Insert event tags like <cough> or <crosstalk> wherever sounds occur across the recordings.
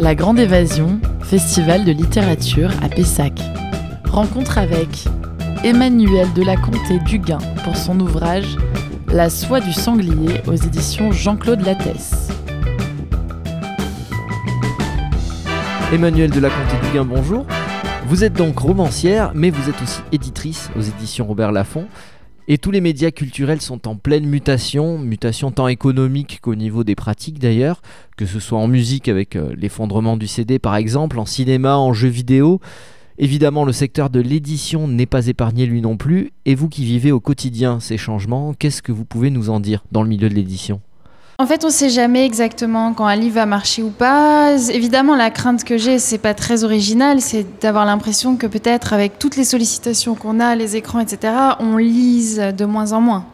La Grande Évasion, festival de littérature à Pessac. Rencontre avec Emmanuel de la Comté Duguin pour son ouvrage La soie du sanglier aux éditions Jean-Claude Lattès. Emmanuel de la Comté Duguin, bonjour. Vous êtes donc romancière, mais vous êtes aussi éditrice aux éditions Robert Laffont. Et tous les médias culturels sont en pleine mutation, mutation tant économique qu'au niveau des pratiques d'ailleurs, que ce soit en musique avec euh, l'effondrement du CD par exemple, en cinéma, en jeux vidéo. Évidemment, le secteur de l'édition n'est pas épargné lui non plus. Et vous qui vivez au quotidien ces changements, qu'est-ce que vous pouvez nous en dire dans le milieu de l'édition? En fait, on ne sait jamais exactement quand un livre va marcher ou pas. Évidemment, la crainte que j'ai, c'est pas très original, c'est d'avoir l'impression que peut-être avec toutes les sollicitations qu'on a, les écrans, etc., on lise de moins en moins.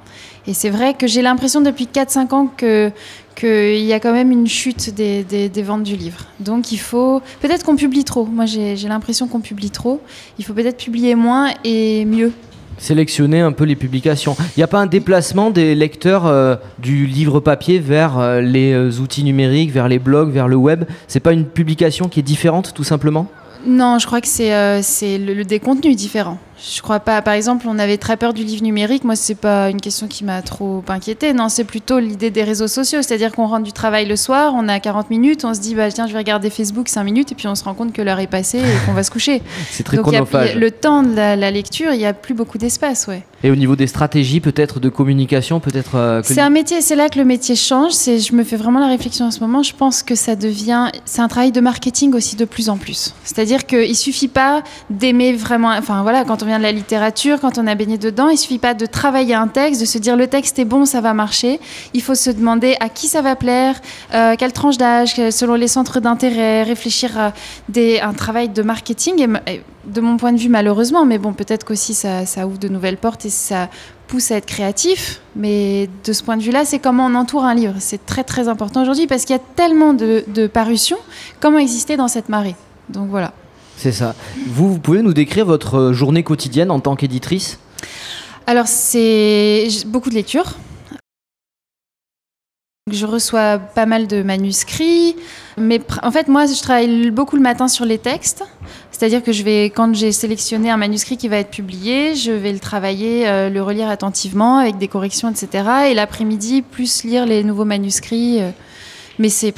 Et c'est vrai que j'ai l'impression depuis 4-5 ans que qu'il y a quand même une chute des, des, ventes du livre. Donc il faut peut-être qu'on publie trop. Moi j'ai l'impression qu'on publie trop. Il faut peut-être publier moins et mieux sélectionner un peu les publications. Il n'y a pas un déplacement des lecteurs euh, du livre papier vers euh, les euh, outils numériques, vers les blogs, vers le web? C'est pas une publication qui est différente tout simplement? Non, je crois que c'est le, le, des contenus différents. Je crois pas. Par exemple, on avait très peur du livre numérique. Moi, c'est pas une question qui m'a trop inquiétée. Non, c'est plutôt l'idée des réseaux sociaux. C'est-à-dire qu'on rentre du travail le soir, on a 40 minutes, on se dit, bah, tiens, je vais regarder Facebook 5 minutes, et puis on se rend compte que l'heure est passée et qu'on va se coucher. <laughs> c'est très Donc, le temps de la, lecture, il n'y a plus beaucoup d'espace, ouais. Et au niveau des stratégies, peut-être de communication, peut-être. Euh, c'est un métier, c'est là que le métier change. C'est, je me fais vraiment la réflexion en ce moment. Je pense que ça devient, c'est un travail de marketing aussi de plus en plus. C'est-à-dire qu'il suffit pas d'aimer vraiment. Enfin voilà, quand on vient de la littérature quand on a baigné dedans. Il suffit pas de travailler un texte, de se dire le texte est bon, ça va marcher. Il faut se demander à qui ça va plaire, euh, quelle tranche d'âge, selon les centres d'intérêt, réfléchir à des, un travail de marketing. Et, de mon point de vue, malheureusement, mais bon, peut-être qu'aussi ça, ça ouvre de nouvelles portes et ça pousse à être créatif. Mais de ce point de vue-là, c'est comment on entoure un livre. C'est très très important aujourd'hui parce qu'il y a tellement de, de parutions. Comment exister dans cette marée? Donc voilà. C'est ça. Vous, vous pouvez nous décrire votre journée quotidienne en tant qu'éditrice? Alors, c'est beaucoup de lectures. Je reçois pas mal de manuscrits, mais en fait, moi, je travaille beaucoup le matin sur les textes. C'est-à-dire que je vais, quand j'ai sélectionné un manuscrit qui va être publié, je vais le travailler, euh, le relire attentivement avec des corrections, etc. Et l'après-midi, plus lire les nouveaux manuscrits. Euh, mais c'est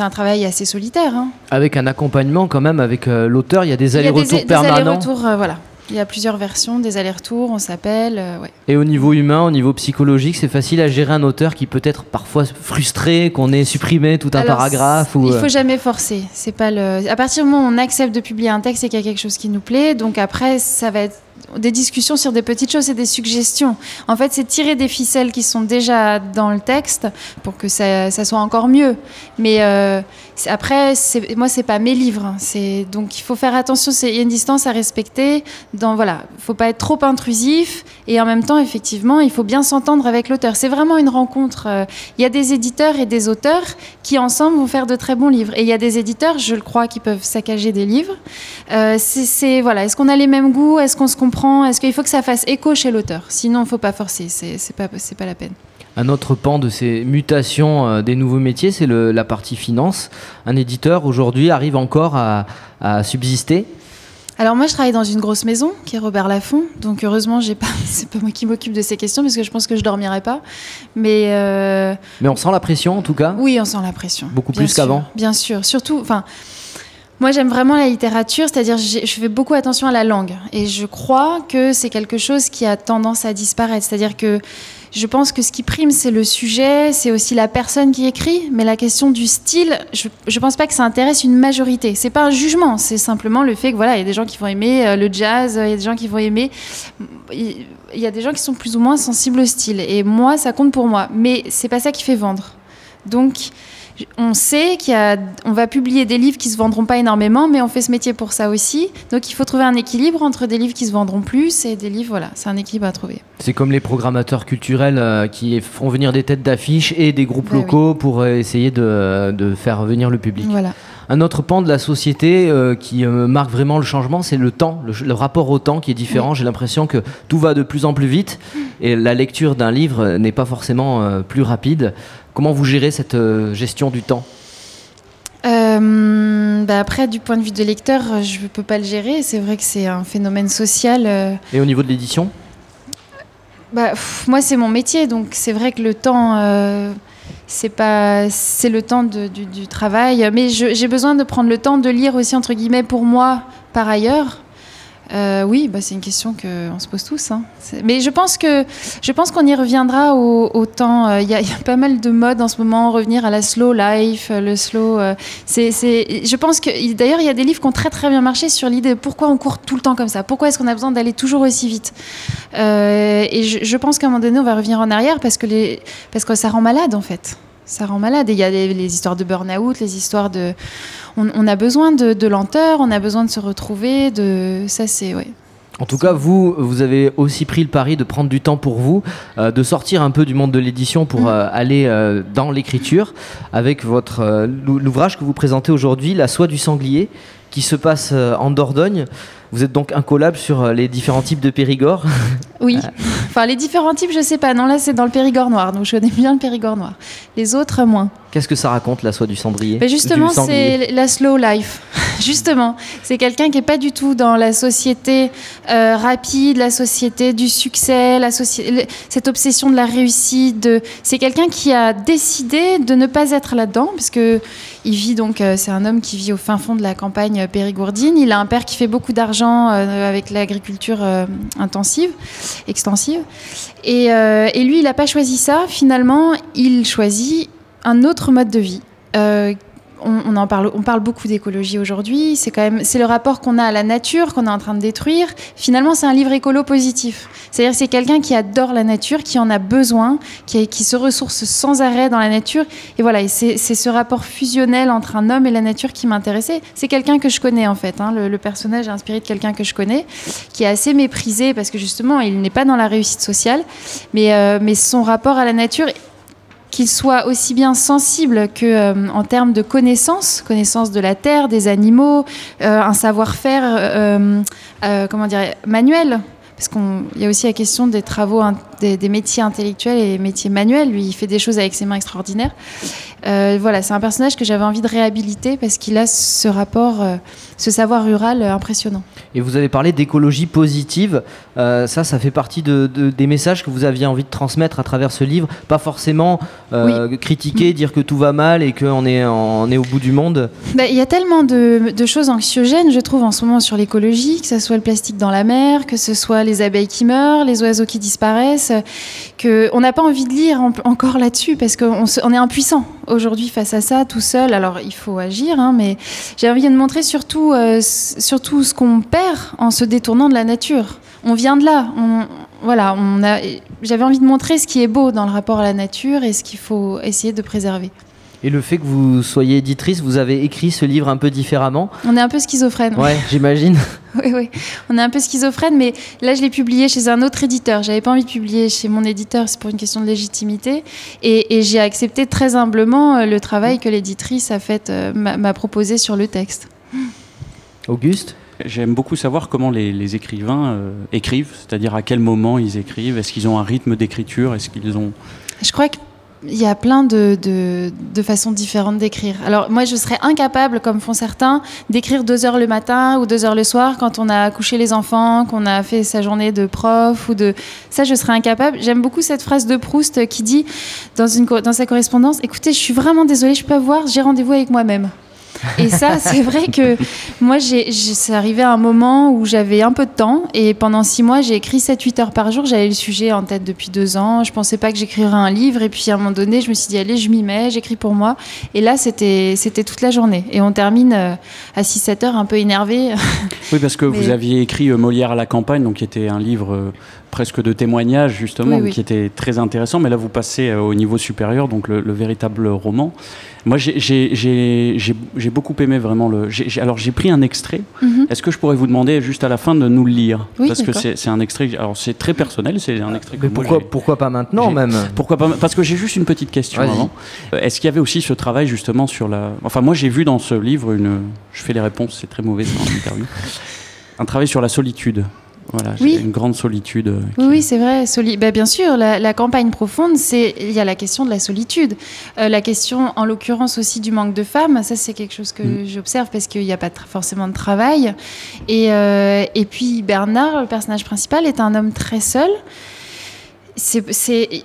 un travail assez solitaire. Hein. Avec un accompagnement quand même avec euh, l'auteur, il y a des allers-retours permanents. Des allers-retours, voilà. Il y a plusieurs versions, des allers-retours, on s'appelle. Euh, Et au niveau humain, au niveau psychologique, c'est facile à gérer un auteur qui peut être parfois frustré qu'on ait supprimé tout un paragraphe ou... Il faut jamais forcer. C'est pas le. À partir du moment où on accepte de publier un texte et qu'il y a quelque chose qui nous plaît, donc après ça va être des discussions sur des petites choses et des suggestions. En fait, c'est tirer des ficelles qui sont déjà dans le texte pour que ça, soit encore mieux. Mais euh, après, moi, c'est pas mes livres. Hein. Donc il faut faire attention. Il y a une distance à respecter. Dans voilà, faut pas être trop intrusif et en même temps, effectivement, il faut bien s'entendre avec l'auteur. C'est vraiment une rencontre. Euh, il y a des éditeurs et des auteurs qui ensemble vont faire de très bons livres. Et il y a des éditeurs, je le crois, qui peuvent saccager des livres. Euh, c'est voilà, est-ce qu'on a les mêmes goûts? Est-ce qu'on se comprend? Est-ce qu'il faut que ça fasse écho chez l'auteur? Sinon, il faut pas forcer. C'est pas pas la peine. Un autre pan de ces mutations euh, des nouveaux métiers, c'est la partie finance. Un éditeur aujourd'hui arrive encore à, subsister? Alors moi je travaille dans une grosse maison qui est Robert Laffont, donc heureusement j'ai pas, <laughs> c'est pas moi qui m'occupe de ces questions parce que je pense que je dormirai pas. Mais euh, mais on sent la pression en tout cas? Oui, on sent la pression. Beaucoup plus qu'avant? Bien sûr, surtout, enfin moi, j'aime vraiment la littérature, c'est-à-dire je fais beaucoup attention à la langue. Et je crois que c'est quelque chose qui a tendance à disparaître. C'est-à-dire que je pense que ce qui prime, c'est le sujet, c'est aussi la personne qui écrit. Mais la question du style, je ne pense pas que ça intéresse une majorité. C'est pas un jugement, c'est simplement le fait que voilà, il y a des gens qui vont aimer euh, le jazz, il y a des gens qui vont aimer. Il y a des gens qui sont plus ou moins sensibles au style. Et moi, ça compte pour moi. Mais c'est pas ça qui fait vendre. Donc, on sait qu'on va publier des livres qui se vendront pas énormément, mais on fait ce métier pour ça aussi. Donc il faut trouver un équilibre entre des livres qui se vendront plus et des livres, voilà, c'est un équilibre à trouver. C'est comme les programmateurs culturels euh, qui font venir des têtes d'affiches et des groupes bah locaux pour euh, essayer de, faire venir le public. Voilà. Un autre pan de la société euh, qui marque vraiment le changement, c'est le temps, le, rapport au temps qui est différent. J'ai l'impression que tout va de plus en plus vite et la lecture d'un livre n'est pas forcément plus rapide. Comment vous gérez cette euh, gestion du temps? Euh, bah après, du point de vue de lecteur, je ne peux pas le gérer. C'est vrai que c'est un phénomène social. euh, Et au niveau de l'édition? Bah, pff, moi, c'est mon métier, donc c'est vrai que le temps, euh, c'est pas, c'est le temps de- du, du travail. Mais j'ai besoin de prendre le temps de lire aussi entre guillemets pour moi, par ailleurs. Euh, oui, bah, c'est une question qu'on se pose tous. hein. Mais je pense que je pense qu'on y reviendra au, temps. euh, Il y, a- pas mal de modes en ce moment, revenir à la slow life, euh, le slow. je pense que d'ailleurs il y a des livres qui ont très très bien marché sur l'idée de pourquoi on court tout le temps comme ça, pourquoi est-ce qu'on a besoin d'aller toujours aussi vite? Et je, pense qu'à un moment donné on va revenir en arrière parce que parce que ça rend malade en fait. Ça rend malade. Et il y a les, les histoires de burn-out, les histoires de. On, on a besoin de, de lenteur, on a besoin de se retrouver. De ça, c'est ouais. En tout cas, vous, vous avez aussi pris le pari de prendre du temps pour vous, euh, de sortir un peu du monde de l'édition pour Mm. euh, aller euh, dans l'écriture avec votre l'ou- l'ouvrage que vous présentez aujourd'hui, La soie du sanglier, qui se passe en Dordogne. Vous êtes donc incollable sur euh, les différents types de Périgord. <laughs> Oui. Enfin, les différents types, je sais pas. Non, là, c'est dans le Périgord noir. Donc, je connais bien le Périgord noir. Les autres, moins. Qu'est-ce que ça raconte, La soie du cendrier Ben justement, c'est la slow life. <laughs> justement, c'est quelqu'un qui est pas du tout dans la société euh, rapide, la société du succès, la cette obsession de la réussite. De... C'est quelqu'un qui a décidé de ne pas être là-dedans, parce que il vit donc, euh, c'est un homme qui vit au fin fond de la campagne euh, périgourdine. Il a un père qui fait beaucoup d'argent euh, avec l'agriculture euh, intensive, extensive. Et, euh, lui, il n'a pas choisi ça. Finalement, il choisit un autre mode de vie. On, en parle, on parle beaucoup d'écologie aujourd'hui. C'est quand même, c'est le rapport qu'on a à la nature qu'on est en train de détruire. Finalement, c'est un livre écolo positif. C'est-à-dire, c'est quelqu'un qui adore la nature, qui en a besoin, qui, se ressource sans arrêt dans la nature. Et voilà, c'est, ce rapport fusionnel entre un homme et la nature qui m'intéressait. C'est quelqu'un que je connais en fait. hein. Le, le personnage est inspiré de quelqu'un que je connais, qui est assez méprisé parce que justement, il n'est pas dans la réussite sociale, mais, euh, mais son rapport à la nature qu'il soit aussi bien sensible que euh, en termes de connaissances, connaissance de la terre, des animaux, euh, un savoir-faire, euh, euh, comment dire, manuel. Parce qu'il y a aussi la question des travaux, des, des métiers intellectuels et métiers manuels. Lui, il fait des choses avec ses mains extraordinaires. Euh, voilà, c'est un personnage que j'avais envie de réhabiliter parce qu'il a ce rapport, euh, ce savoir rural euh, impressionnant. Et vous avez parlé d'écologie positive. Ça, ça fait partie de, de- des messages que vous aviez envie de transmettre à travers ce livre. Pas forcément critiquer, dire que tout va mal et qu'on est, on est au bout du monde. Bah, Il y a tellement de, de choses anxiogènes, je trouve, en ce moment sur l'écologie, que ce soit le plastique dans la mer, que ce soit les abeilles qui meurent, les oiseaux qui disparaissent, que on n'a pas envie de lire en- encore là-dessus parce qu'on on est impuissant aujourd'hui face à ça, tout seul. Alors il faut agir, hein, mais j'ai envie de montrer surtout, euh, surtout ce qu'on perd en se détournant de la nature. On vient de là. Voilà. J'avais envie de montrer ce qui est beau dans le rapport à la nature et ce qu'il faut essayer de préserver. Et le fait que vous soyez éditrice, vous avez écrit ce livre un peu différemment. On est un peu schizophrène. Ouais, j'imagine. <laughs> Oui, oui. On est un peu schizophrène, mais là, je l'ai publié chez un autre éditeur. J'avais pas envie de publier chez mon éditeur, c'est pour une question de légitimité. Et, et j'ai accepté très humblement euh, le travail que l'éditrice a fait, euh, m'a proposé sur le texte. Auguste J'aime beaucoup savoir comment les, les écrivains euh, écrivent, c'est-à-dire à quel moment ils écrivent. Est-ce qu'ils ont un rythme d'écriture? Est-ce qu'ils ont Je crois qu'il y a plein de, de, de façons différentes d'écrire. Alors, moi, je serais incapable, comme font certains, d'écrire deux heures le matin ou deux heures le soir quand on a couché les enfants, qu'on a fait sa journée de prof ou de. Ça, je serais incapable. J'aime beaucoup cette phrase de Proust qui dit dans, une, dans sa correspondance Écoutez, je suis vraiment désolée, je peux pas voir, j'ai rendez-vous avec moi-même. Et ça, <laughs> c'est vrai que moi, c'est arrivé à un moment où j'avais un peu de temps et pendant six mois, j'ai écrit 7-8 heures par jour. J'avais le sujet en tête depuis deux ans. Je pensais pas que j'écrirais un livre et puis à un moment donné, je me suis dit, allez, je m'y mets, j'écris pour moi. Et là, c'était, toute la journée. Et on termine euh, à 6-7 heures un peu énervé. <laughs> Oui, parce que Mais- vous aviez écrit euh, Molière à la campagne, donc qui était un livre euh, presque de témoignage justement, Oui, oui. qui était très intéressant. Mais là, vous passez au niveau supérieur, donc le, le véritable roman. Moi, j'ai- beaucoup aimé vraiment le. alors, j'ai pris un extrait. Mhm. Est-ce que je pourrais vous demander juste à la fin de nous le lire? Oui, Parce que c'est un extrait. Alors, c'est très personnel. C'est un extrait que Mais moi, pourquoi, j'ai- pourquoi pas maintenant même? Pourquoi pas Parce que j'ai juste une petite question avant. Euh, Est-ce qu'il y avait aussi ce travail justement sur la. Enfin, moi j'ai vu dans ce livre une. Je fais les réponses, c'est très mauvais c'est en interview. Un travail sur la solitude. Voilà, Oui. une grande solitude. euh, Oui, oui, c'est vrai. Soli- bah, bien sûr, la, la campagne profonde, c'est il y a la question de la solitude, Euh, la question, en l'occurrence aussi du manque de femmes. Ça, c'est quelque chose que Mm. j'observe parce qu'il n'y a pas forcément de travail. Et, euh, et puis Bernard, le personnage principal, est un homme très seul. C'est,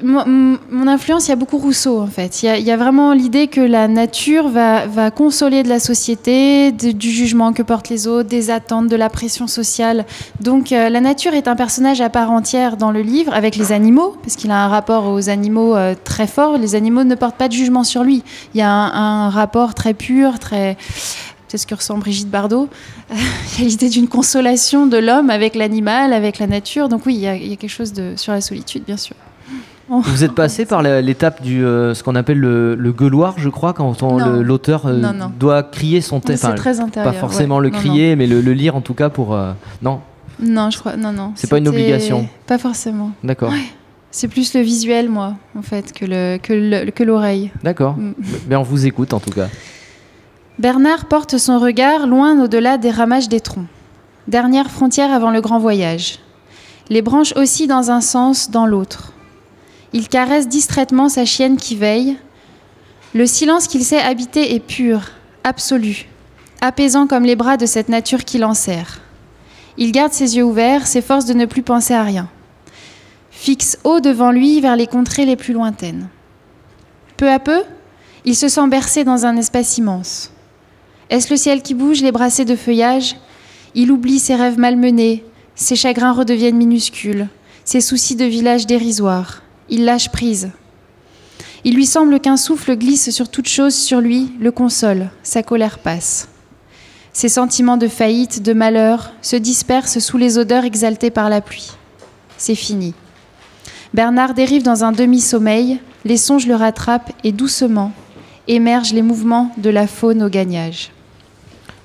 mon influence, il y a beaucoup Rousseau en fait. Il y a, vraiment l'idée que la nature va, consoler de la société, du jugement que portent les autres, des attentes, de la pression sociale. Donc euh, la nature est un personnage à part entière dans le livre, avec les animaux, parce qu'il a un rapport aux animaux euh, très fort. Les animaux ne portent pas de jugement sur lui. Il y a un rapport très pur, très... C'est ce que ressent Brigitte Bardot. <laughs> il y a l'idée d'une consolation de l'homme avec l'animal, avec la nature. Donc oui, il y, a, il y a quelque chose de, sur la solitude, bien sûr. Vous êtes passé <laughs> par l'étape du euh, ce qu'on appelle le, le gueuloir, je crois, quand l'auteur euh, doit crier son texte. C'est très intérieur. pas forcément ouais. le Non, crier, mais le, le lire en tout cas pour. euh, Non, Non, je crois. Non, non. C'est pas une obligation. Pas forcément. d'accord. C'est plus le visuel, moi, en fait, que le que le- que l'oreille. D'accord. Mm. Mais on vous écoute en tout cas. Bernard porte son regard loin au-delà des ramages des troncs. Dernière frontière avant le grand voyage. Les branches oscillent dans un sens, dans l'autre. Il caresse distraitement sa chienne qui veille. Le silence qu'il sait habiter est pur, absolu, apaisant comme les bras de cette nature qui l'enserre. Il garde ses yeux ouverts, s'efforce de ne plus penser à rien. Fixe haut devant lui vers les contrées les plus lointaines. Peu à peu, il se sent bercé dans un espace immense. Est-ce le ciel qui bouge, les brassées de feuillage? Il oublie ses rêves malmenés, ses chagrins redeviennent minuscules, ses soucis de village dérisoires. Il lâche prise. Il lui semble qu'un souffle glisse sur toute chose sur lui, le console, sa colère passe. Ses sentiments de faillite, de malheur, se dispersent sous les odeurs exaltées par la pluie. C'est fini. Bernard dérive dans un demi-sommeil, les songes le rattrapent et doucement émergent les mouvements de la faune au gagnage.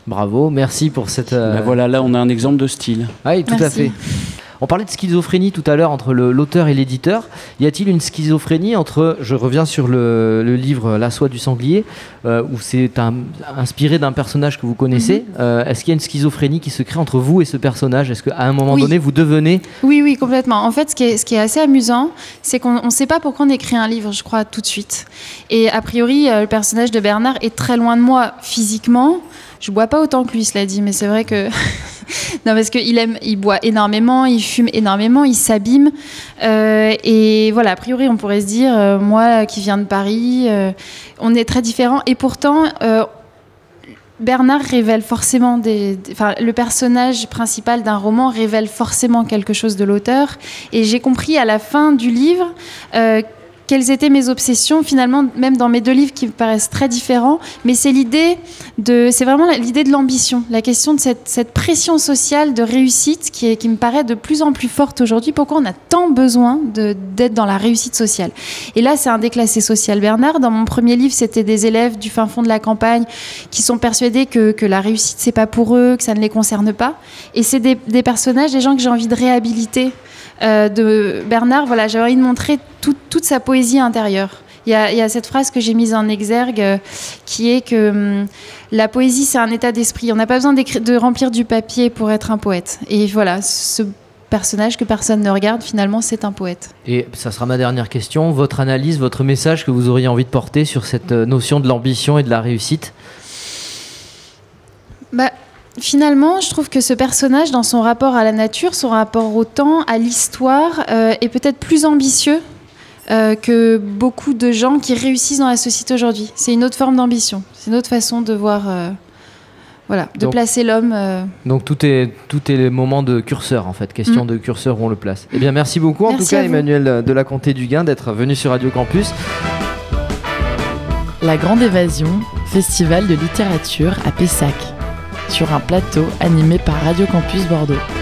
Bravo, merci pour cette. euh, Bah voilà, là on a un exemple de style. Ah oui, tout à fait. On parlait de schizophrénie tout à l'heure entre l'auteur et l'éditeur. Y a-t-il une schizophrénie entre, je reviens sur le, le livre La soie du sanglier, euh, où c'est un- inspiré d'un personnage que vous connaissez. Mhm. Euh, Est-ce qu'il y a une schizophrénie qui se crée entre vous et ce personnage? Est-ce qu'à un moment Oui. donné, vous devenez... Oui, oui, complètement. En fait, ce qui est, ce qui est assez amusant, c'est qu'on ne sait pas pourquoi on écrit un livre, je crois, tout de suite. Et a priori, euh, le personnage de Bernard est très loin de moi physiquement. Je bois pas autant que lui, cela dit, mais c'est vrai que. <laughs> non, parce qu'il aime, il boit énormément, il fume énormément, il s'abîme. Euh, et voilà, a priori, on pourrait se dire, euh, moi qui viens de Paris, euh, on est très différents. Et pourtant, Bernard révèle forcément des, enfin, le personnage principal d'un roman révèle forcément quelque chose de l'auteur. Et j'ai compris à la fin du livre quelles étaient mes obsessions, finalement, même dans mes deux livres qui me paraissent très différents. Mais c'est l'idée de, c'est vraiment l'idée de l'ambition, la question de cette, pression sociale de réussite qui, me paraît de plus en plus forte aujourd'hui. Pourquoi on a tant besoin d'être dans la réussite sociale? Et là, c'est un déclassé social. Bernard, dans mon premier livre, c'était des élèves du fin fond de la campagne qui sont persuadés que, la réussite, c'est pas pour eux, que ça ne les concerne pas. Et c'est des personnages, des gens que j'ai envie de réhabiliter. Euh, de Bernard, voilà, j'ai envie de montrer tout- toute sa poésie intérieure. Il y, a, il y a cette phrase que j'ai mise en exergue euh, qui est que hum, la poésie, c'est un état d'esprit. On n'a pas besoin de remplir du papier pour être un poète. Et voilà, ce personnage que personne ne regarde, finalement, c'est un poète. Et ça sera ma dernière question. Votre analyse, votre message que vous auriez envie de porter sur cette euh, notion de l'ambition et de la réussite? Bah, finalement, je trouve que ce personnage, dans son rapport à la nature, son rapport au temps, à l'histoire, euh, est peut-être plus ambitieux euh, que beaucoup de gens qui réussissent dans la société aujourd'hui. C'est une autre forme d'ambition. C'est une autre façon de voir, euh, voilà, de Donc- placer l'homme. euh, Donc tout est, tout est le moment de curseur en fait, question Mm. de curseur où on le place. Eh bien merci beaucoup en Merci tout cas. Emmanuel de la Comté du Gain d'être venu sur Radio Campus. La Grande Évasion, festival de littérature à Pessac, sur un plateau animé par Radio Campus Bordeaux.